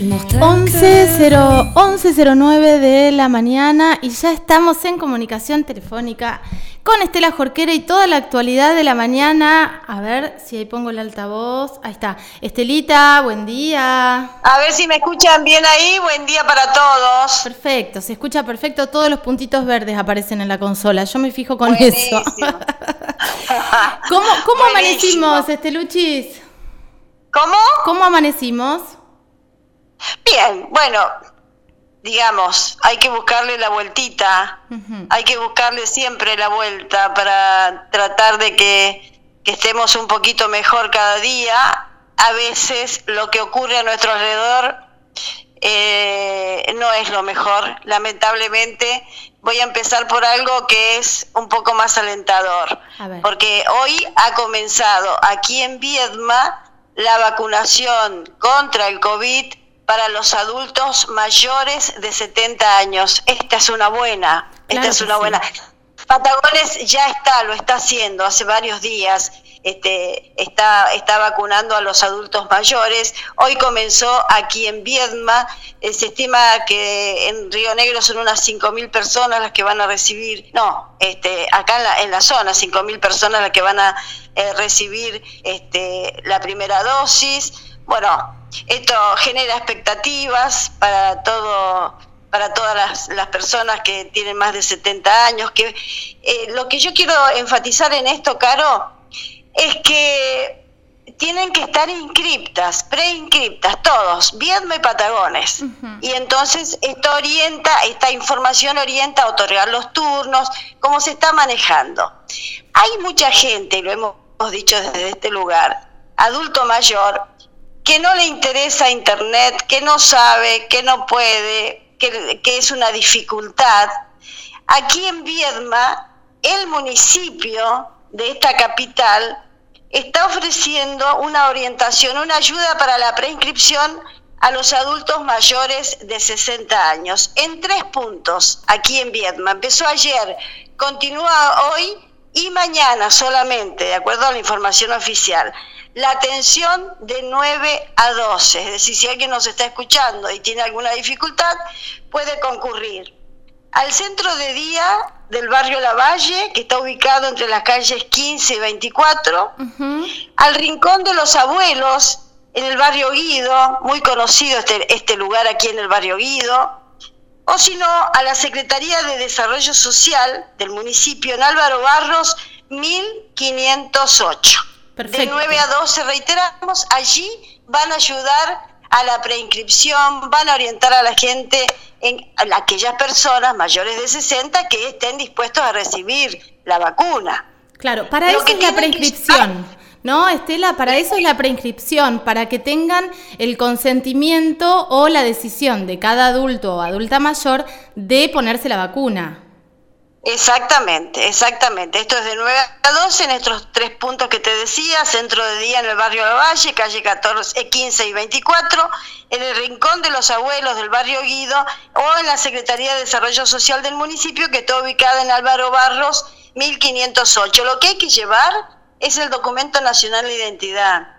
11.09 de la mañana y ya estamos en comunicación telefónica con Estela Jorquera y toda la actualidad de la mañana. A ver si ahí pongo el altavoz. Ahí está. Estelita, buen día. A ver si me escuchan bien ahí. Buen día para todos. Perfecto, se escucha perfecto. Todos los puntitos verdes aparecen en la consola. Yo me fijo con eso. ¿Cómo, cómo amanecimos, Esteluchis? ¿Cómo? ¿Cómo amanecimos? Bien, bueno, digamos, hay que buscarle la vueltita, hay que buscarle siempre la vuelta para tratar de que, estemos un poquito mejor cada día. A veces lo que ocurre a nuestro alrededor eh, no es lo mejor, lamentablemente. Voy a empezar por algo que es un poco más alentador, porque hoy ha comenzado aquí en Viedma la vacunación contra el COVID para los adultos mayores de 70 años. Esta es una buena, esta es una buena. Patagones ya está, lo está haciendo hace varios días. Este, está, está vacunando a los adultos mayores. Hoy comenzó aquí en Viedma. Eh, se estima que en Río Negro son unas 5.000 personas las que van a recibir, no, este, acá en la, en la zona, 5.000 personas las que van a eh, recibir este, la primera dosis. Bueno, esto genera expectativas para todo para todas las, personas que tienen más de 70 años. Que, eh, lo que yo quiero enfatizar en esto, Caro, es que tienen que estar inscriptas, preinscriptas, todos, Viedma y Patagones. Y entonces esto orienta, esta información orienta a otorgar los turnos, cómo se está manejando. Hay mucha gente, lo hemos dicho desde este lugar, adulto mayor, que no le interesa Internet, que no sabe, que no puede, que, es una dificultad. Aquí en Viedma, el municipio de esta capital está ofreciendo una orientación, una ayuda para la preinscripción a los adultos mayores de 60 años en tres puntos aquí en Viedma. Empezó ayer, continúa hoy y mañana solamente, de acuerdo a la información oficial la atención de 9 a 12. Es decir, si alguien nos está escuchando y tiene alguna dificultad, puede concurrir al centro de día del barrio Lavalle, que está ubicado entre las calles 15 y 24, al Rincón de los Abuelos, en el barrio Guido, muy conocido este, este lugar aquí en el barrio Guido, o si no, a la Secretaría de Desarrollo Social del municipio en Álvaro Barros, 1508. De 9 a 12, reiteramos, allí van a ayudar a la preinscripción, van a orientar a la gente, en, a aquellas personas mayores de 60 que estén dispuestos a recibir la vacuna. Claro, para eso es la preinscripción. ¿no, Estela? Para eso es la preinscripción, para que tengan el consentimiento o la decisión de cada adulto o adulta mayor de ponerse la vacuna. Exactamente, exactamente. Esto es de 9 a 12 en estos tres puntos que te decía, centro de día en el barrio La Valle, calle 14, 15 y 24, en el Rincón de los Abuelos del barrio Guido o en la Secretaría de Desarrollo Social del municipio que está ubicada en Álvaro Barros 1508. Lo que hay que llevar es el documento nacional de identidad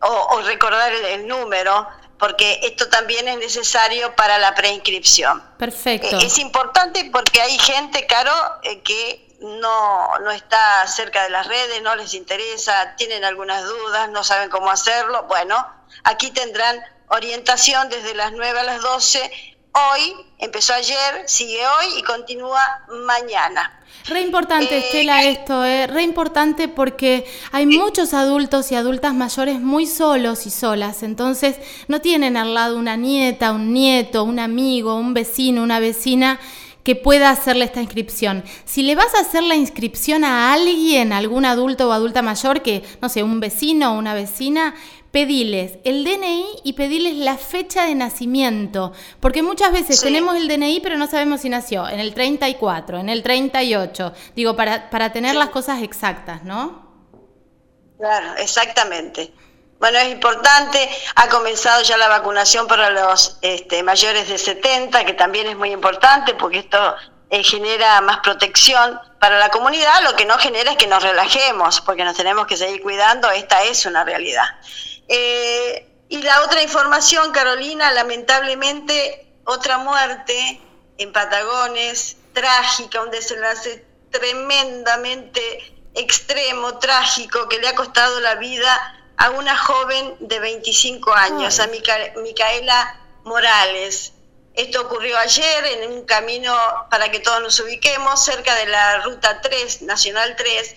o, recordar el número porque esto también es necesario para la preinscripción. Perfecto. Eh, es importante porque hay gente, Caro, eh, que no, no está cerca de las redes, no les interesa, tienen algunas dudas, no saben cómo hacerlo. Bueno, aquí tendrán orientación desde las 9 a las 12 hoy, empezó ayer, sigue hoy y continúa mañana. Re importante, eh, Estela, esto, eh, re importante porque hay muchos adultos y adultas mayores muy solos y solas, entonces no tienen al lado una nieta, un nieto, un amigo, un vecino, una vecina que pueda hacerle esta inscripción. Si le vas a hacer la inscripción a alguien, algún adulto o adulta mayor, que no sé, un vecino o una vecina, pediles el DNI y pediles la fecha de nacimiento, porque muchas veces tenemos el DNI pero no sabemos si nació en el 34, en el 38, digo, para, para tener las cosas exactas, ¿no? Claro, exactamente. Bueno, es importante, ha comenzado ya la vacunación para los este, mayores de 70, que también es muy importante porque esto eh, genera más protección para la comunidad, lo que no genera es que nos relajemos, porque nos tenemos que seguir cuidando, esta es una realidad. Eh, Y la otra información, Carolina, lamentablemente, otra muerte en Patagones, trágica, un desenlace tremendamente extremo, trágico, que le ha costado la vida a una joven de 25 años, a Micaela Morales. Esto ocurrió ayer en un camino, para que todos nos ubiquemos, cerca de la Ruta 3, Nacional 3,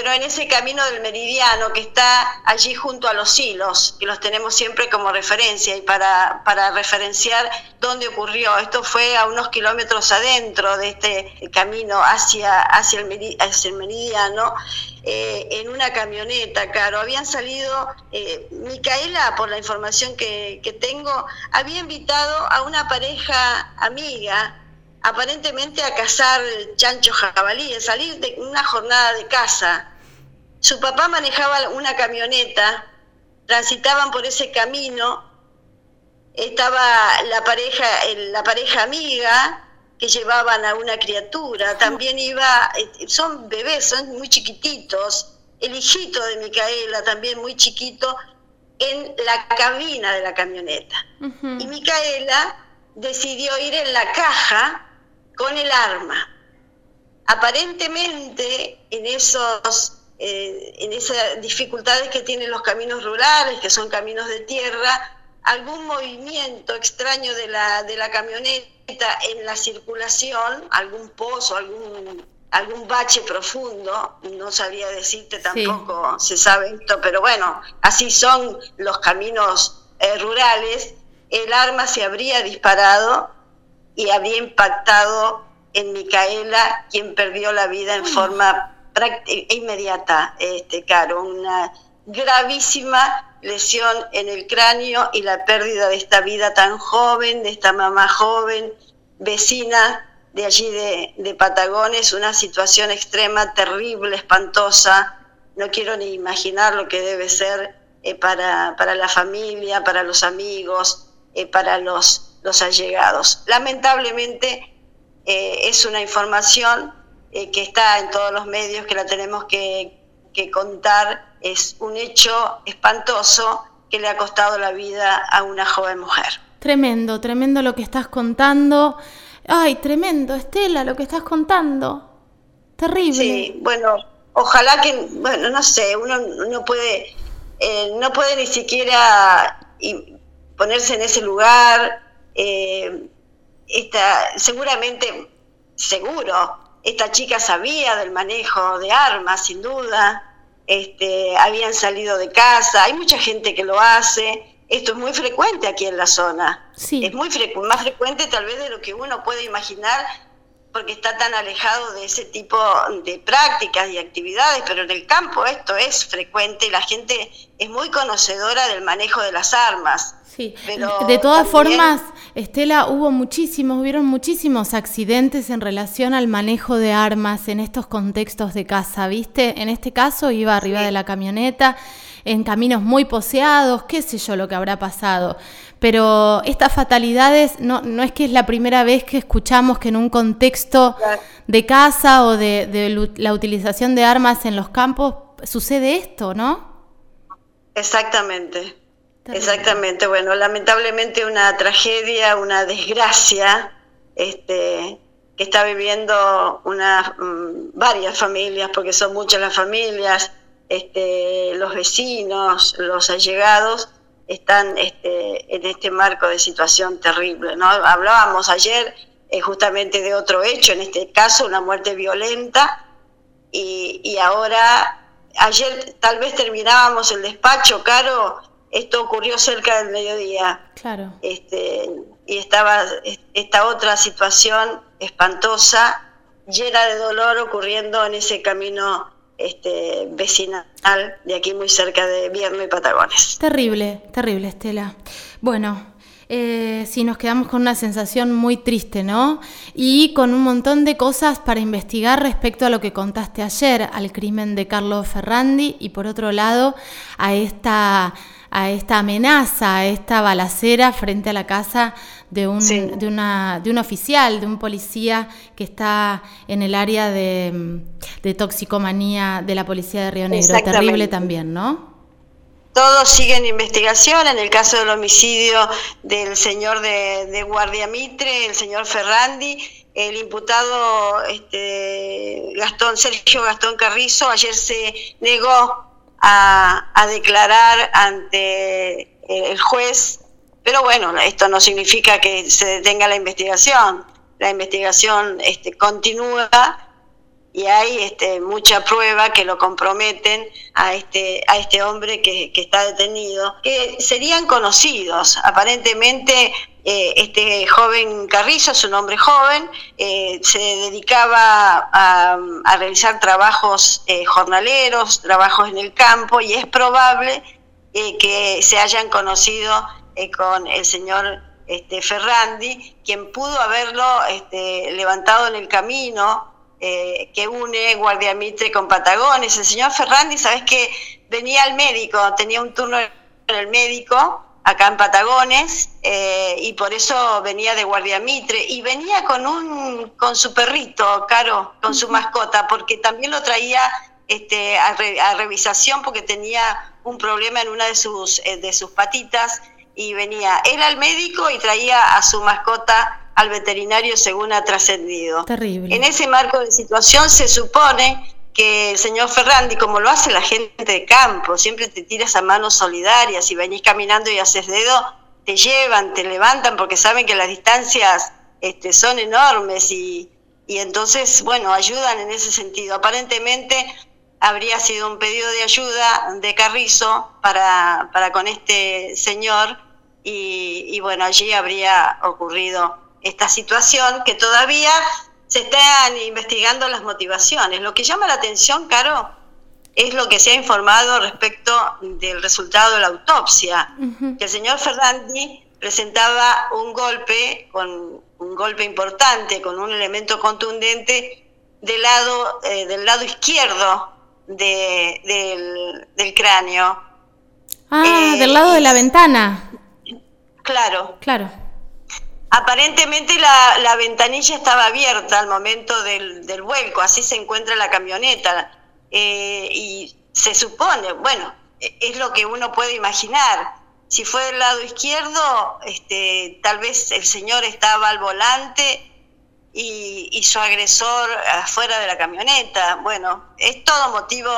pero en ese camino del meridiano que está allí junto a los hilos, que los tenemos siempre como referencia y para, para referenciar dónde ocurrió. Esto fue a unos kilómetros adentro de este camino hacia, hacia, el, meridiano. Eh, en una camioneta, claro. Habían salido, eh, Micaela, por la información que, que tengo, había invitado a una pareja amiga aparentemente a cazar chancho jabalí, a salir de una jornada de caza. Su papá manejaba una camioneta, transitaban por ese camino, estaba la pareja, la pareja amiga que llevaban a una criatura, también iba, eh, son bebés, son muy chiquititos, el hijito de Micaela también muy chiquito, en la cabina de la camioneta. Y Micaela decidió ir en la caja con el arma. Aparentemente, en, esos, eh, en esas dificultades que tienen los caminos rurales, que son caminos de tierra, algún movimiento extraño de la, de la camioneta en la circulación, algún pozo, algún, algún bache profundo, no sabría decirte tampoco, se sabe esto, pero bueno, así son los caminos eh, rurales, el arma se habría disparado y había impactado en Micaela, quien perdió la vida en forma inmediata, este, Caro, una gravísima lesión en el cráneo y la pérdida de esta vida tan joven, de esta mamá joven, vecina de allí de, de Patagones, una situación extrema, terrible, espantosa. No quiero ni imaginar lo que debe ser eh, para, para, la familia, para los amigos, eh, para los los allegados. Lamentablemente eh, es una información eh, que está en todos los medios, que la tenemos que, contar, es un hecho espantoso que le ha costado la vida a una joven mujer. Tremendo, tremendo lo que estás contando. Ay, tremendo, Estela, lo que estás contando. Terrible. Sí, bueno, ojalá que, bueno, no sé, uno no puede, eh, no puede ni siquiera ponerse en ese lugar, eh, esta, seguramente, seguro, esta chica sabía del manejo de armas, sin duda, este, habían salido de casa, hay mucha gente que lo hace, esto es muy frecuente aquí en la zona, es muy más frecuente tal vez de lo que uno puede imaginar porque está tan alejado de ese tipo de prácticas y actividades, pero en el campo esto es frecuente la gente es muy conocedora del manejo de las armas. Sí, de todas formas, Estela, hubo muchísimos, hubieron muchísimos accidentes en relación al manejo de armas en estos contextos de casa, ¿viste? En este caso iba arriba de la camioneta, en caminos muy poseados, qué sé yo lo que habrá pasado. Pero estas fatalidades no, no es que es la primera vez que escuchamos que en un contexto de casa o de, de la utilización de armas en los campos sucede esto, ¿no? Exactamente. Exactamente, bueno, lamentablemente una tragedia, una desgracia, este, que está viviendo una, mm, varias familias, porque son muchas las familias, este, los vecinos, los allegados, están este, en este marco de situación terrible. ¿no? Hablábamos ayer eh, justamente de otro hecho, en este caso una muerte violenta, y, y ahora, ayer tal vez terminábamos el despacho, Caro, esto ocurrió cerca del mediodía. Claro. Este, y estaba esta otra situación espantosa, llena de dolor, ocurriendo en ese camino este, vecinal de aquí muy cerca de Vierno y Patagones. Terrible, terrible, Estela. Bueno, eh, sí, nos quedamos con una sensación muy triste, ¿no? Y con un montón de cosas para investigar respecto a lo que contaste ayer, al crimen de Carlos Ferrandi y por otro lado a esta a esta amenaza, a esta balacera frente a la casa de un, de, una, de un oficial, de un policía que está en el área de, toxicomanía de la policía de Río Negro. Terrible también, ¿no? todo sigue en investigación. En el caso del homicidio del señor de, de Guardia Mitre, el señor Ferrandi, el imputado este, Gastón Sergio Gastón Carrizo ayer se negó a, a declarar ante el juez, pero bueno, esto no significa que se detenga la investigación. La investigación este, continúa y hay este, mucha prueba que lo comprometen a este, este hombre que, está detenido, que serían conocidos. Aparentemente eh, este joven Carrizo, su nombre joven, eh, se dedicaba a, a realizar trabajos eh, jornaleros, trabajos en el campo, y es probable que se hayan conocido con el señor este, Ferrandi, quien pudo haberlo este, levantado en el camino eh, que une Guardia Mitre con Patagones. El señor Ferrandi, sabes que venía al médico, tenía un turno en el médico acá en Patagones eh, y por eso venía de Guardia Mitre. Y venía con un con su perrito, Caro, con su mascota, porque también lo traía este, a, revisación porque tenía un problema en una de sus eh, de sus patitas y venía él al médico y traía a su mascota al veterinario según ha trascendido. Terrible. En ese marco de situación se supone que el señor Ferrandi, como lo hace la gente de campo, siempre te tiras a manos solidarias y venís caminando y haces dedo, te llevan, te levantan porque saben que las distancias este, son enormes y, y entonces, bueno, ayudan en ese sentido. Aparentemente habría sido un pedido de ayuda de Carrizo para, para con este señor y, y bueno, allí habría ocurrido esta situación que todavía se están investigando las motivaciones. Lo que llama la atención, Caro, es lo que se ha informado respecto del resultado de la autopsia, que el señor Ferrandi presentaba un golpe, con un golpe importante, con un elemento contundente del lado, eh, del lado izquierdo de, del, cráneo. Ah, del lado de la eh, ventana. Claro. Claro. Aparentemente la, la, ventanilla estaba abierta al momento del, del vuelco, así se encuentra la camioneta. Eh, y se supone, bueno, e, es lo que uno puede imaginar. Si fue del lado izquierdo, este, tal vez el señor estaba al volante y, y su agresor afuera de la camioneta. Bueno, es todo motivo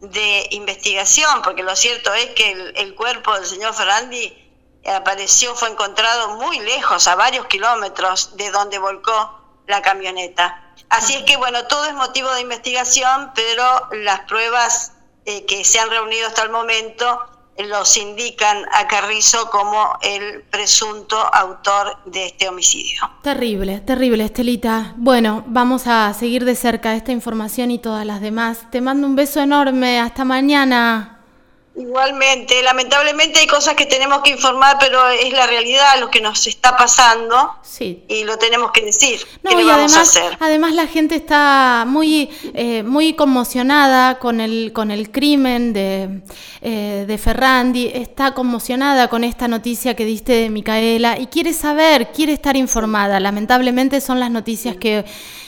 de investigación, porque lo cierto es que el, el cuerpo del señor Ferrandi apareció, fue encontrado muy lejos, a varios kilómetros de donde volcó la camioneta. Así es que, bueno, todo es motivo de investigación, pero las pruebas eh, que se han reunido hasta el momento los indican a Carrizo como el presunto autor de este homicidio. Terrible, terrible, Estelita. Bueno, vamos a seguir de cerca esta información y todas las demás. Te mando un beso enorme. Hasta mañana. Igualmente, lamentablemente hay cosas que tenemos que informar, pero es la realidad lo que nos está pasando sí. y lo tenemos que decir. No, y además, además la gente está muy, eh, muy conmocionada con el, con el crimen de, eh, de Ferrandi, está conmocionada con esta noticia que diste de Micaela y quiere saber, quiere estar informada. Lamentablemente son las noticias que,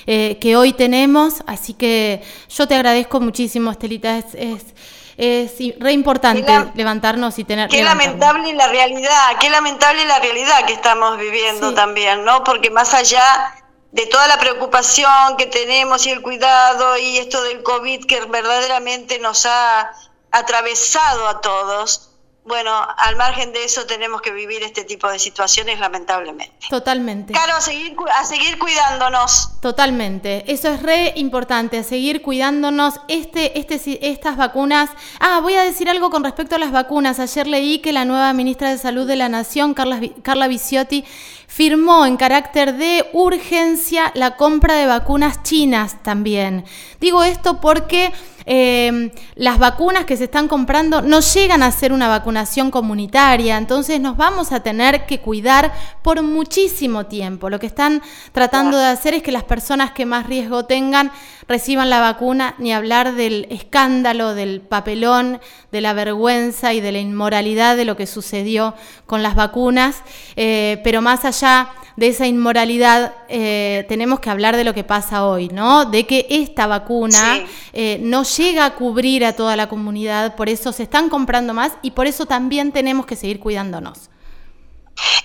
eh, que hoy tenemos, así que yo te agradezco muchísimo, Estelita. es es re importante levantarnos y tener... Qué lamentable la realidad, qué lamentable la realidad que estamos viviendo también, ¿no? Porque más allá de toda la preocupación que tenemos y el cuidado y esto del COVID que verdaderamente nos ha atravesado a todos, bueno, al margen de eso tenemos que vivir este tipo de situaciones lamentablemente. Totalmente. Claro, a seguir, a seguir cuidándonos. Totalmente. Eso es re importante, a seguir cuidándonos. Este, este, estas vacunas. Ah, voy a decir algo con respecto a las vacunas. Ayer leí que la nueva ministra de Salud de la Nación, Carla, Carla Viciotti, firmó en carácter de urgencia la compra de vacunas chinas también. Digo esto porque eh, las vacunas que se están comprando no llegan a ser una vacunación comunitaria, entonces nos vamos a tener que cuidar por muchísimo tiempo. Lo que están tratando de hacer es que las personas que más riesgo tengan reciban la vacuna, ni hablar del escándalo, del papelón, de la vergüenza y de la inmoralidad de lo que sucedió con las vacunas, eh, pero más allá de esa inmoralidad, eh, tenemos que hablar de lo que pasa hoy, ¿no? De que esta vacuna eh, no llega a cubrir a toda la comunidad, por eso se están comprando más y por eso también tenemos que seguir cuidándonos.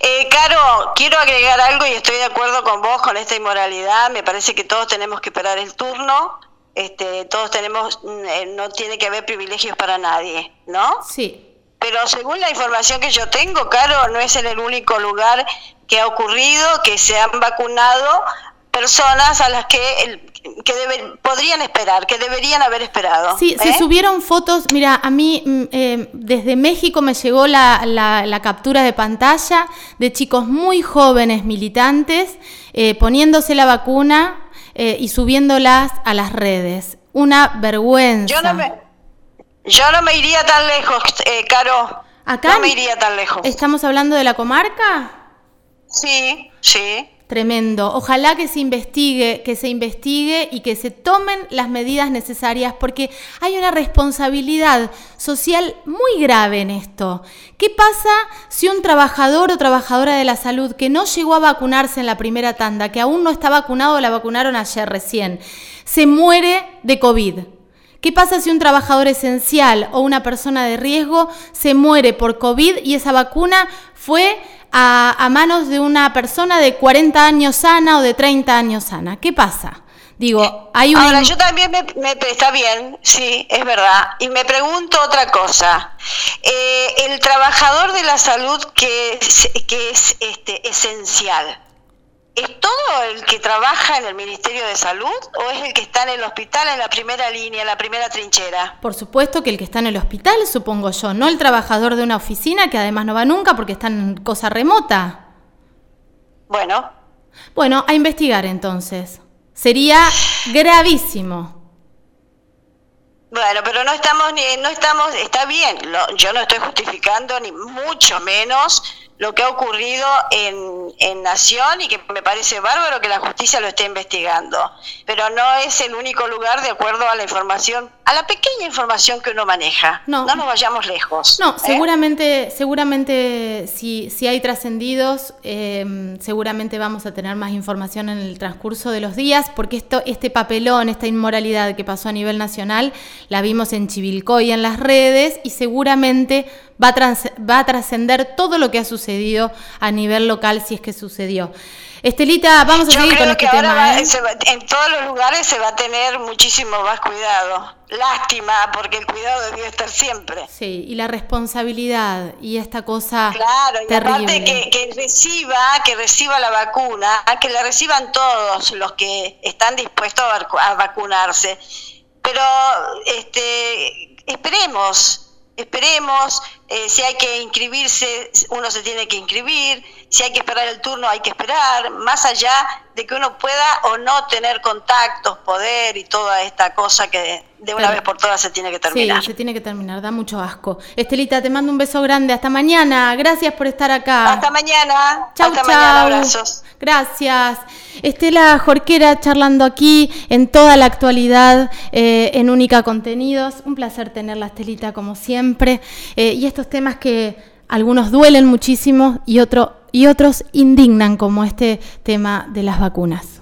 Eh, Caro, quiero agregar algo y estoy de acuerdo con vos con esta inmoralidad. Me parece que todos tenemos que esperar el turno. Este, todos tenemos, mm, eh, no tiene que haber privilegios para nadie, ¿no? Sí. Pero según la información que yo tengo, Caro, no es en el único lugar que ha ocurrido que se han vacunado personas a las que, que podrían esperar, que deberían haber esperado. Sí, se ¿eh? subieron fotos, mira, a mí eh, desde México me llegó la, la, captura de pantalla de chicos muy jóvenes militantes eh, poniéndose la vacuna y subiéndolas a las redes. Una vergüenza. Yo no me, yo no me iría tan lejos, Caro. Acá no me iría tan lejos. ¿Estamos hablando de la comarca? Sí, sí. Tremendo. Ojalá que se investigue, que se investigue y que se tomen las medidas necesarias porque hay una responsabilidad social muy grave en esto. ¿Qué pasa si un trabajador o trabajadora de la salud que no llegó a vacunarse en la primera tanda, que aún no está vacunado, la vacunaron ayer recién, se muere de COVID? ¿Qué pasa si un trabajador esencial o una persona de riesgo se muere por COVID y esa vacuna fue a, manos de una persona de 40 años sana o de 30 años sana. ¿Qué pasa? Digo, hay una... Ahora, yo también me, me, está bien, sí, es verdad. Y me pregunto otra cosa. Eh, el trabajador de la salud que es, que es este, esencial, ¿Es todo el que trabaja en el Ministerio de Salud o es el que está en el hospital en la primera línea, en la primera trinchera? Por supuesto que el que está en el hospital, supongo yo, no el trabajador de una oficina que además no va nunca porque está en cosa remota. Bueno. Bueno, a investigar entonces. Sería gravísimo. Bueno, pero no estamos, ni, no estamos, está bien, yo no estoy justificando ni mucho menos lo que ha ocurrido en, en, Nación y que me parece bárbaro que la justicia lo esté investigando. Pero no es el único lugar de acuerdo a la información, a la pequeña información que uno maneja. No, no nos vayamos lejos. No, ¿eh? seguramente, seguramente si, si hay trascendidos, eh, seguramente vamos a tener más información en el transcurso de los días, porque esto, este papelón, esta inmoralidad que pasó a nivel nacional, la vimos en Chivilcoy en las redes y seguramente va a trascender todo lo que ha sucedido a nivel local si es que sucedió. Estelita, vamos a seguir con este tema. ¿eh? en todos los lugares se va a tener muchísimo más cuidado. Lástima, porque el cuidado debió estar siempre. Sí, y la responsabilidad y esta cosa claro, y aparte que, que, reciba, que reciba la vacuna, que la reciban todos los que están dispuestos a vacunarse. Pero este, esperemos, Esperemos, eh, si hay que inscribirse, uno se tiene que inscribir, si hay que esperar el turno, hay que esperar, más allá de que uno pueda o no tener contactos, poder y toda esta cosa que de una vez por todas se tiene que terminar. Sí, se tiene que terminar, da mucho asco. Estelita, te mando un beso grande, hasta mañana, gracias por estar acá. Hasta mañana, chau, hasta mañana, abrazos. Gracias. Estela Jorquera charlando aquí en toda la actualidad eh, en Única Contenidos. Un placer tenerla, Estelita, como siempre. Eh, y temas que algunos duelen muchísimo y, otro, y otros indignan, como este tema de las vacunas.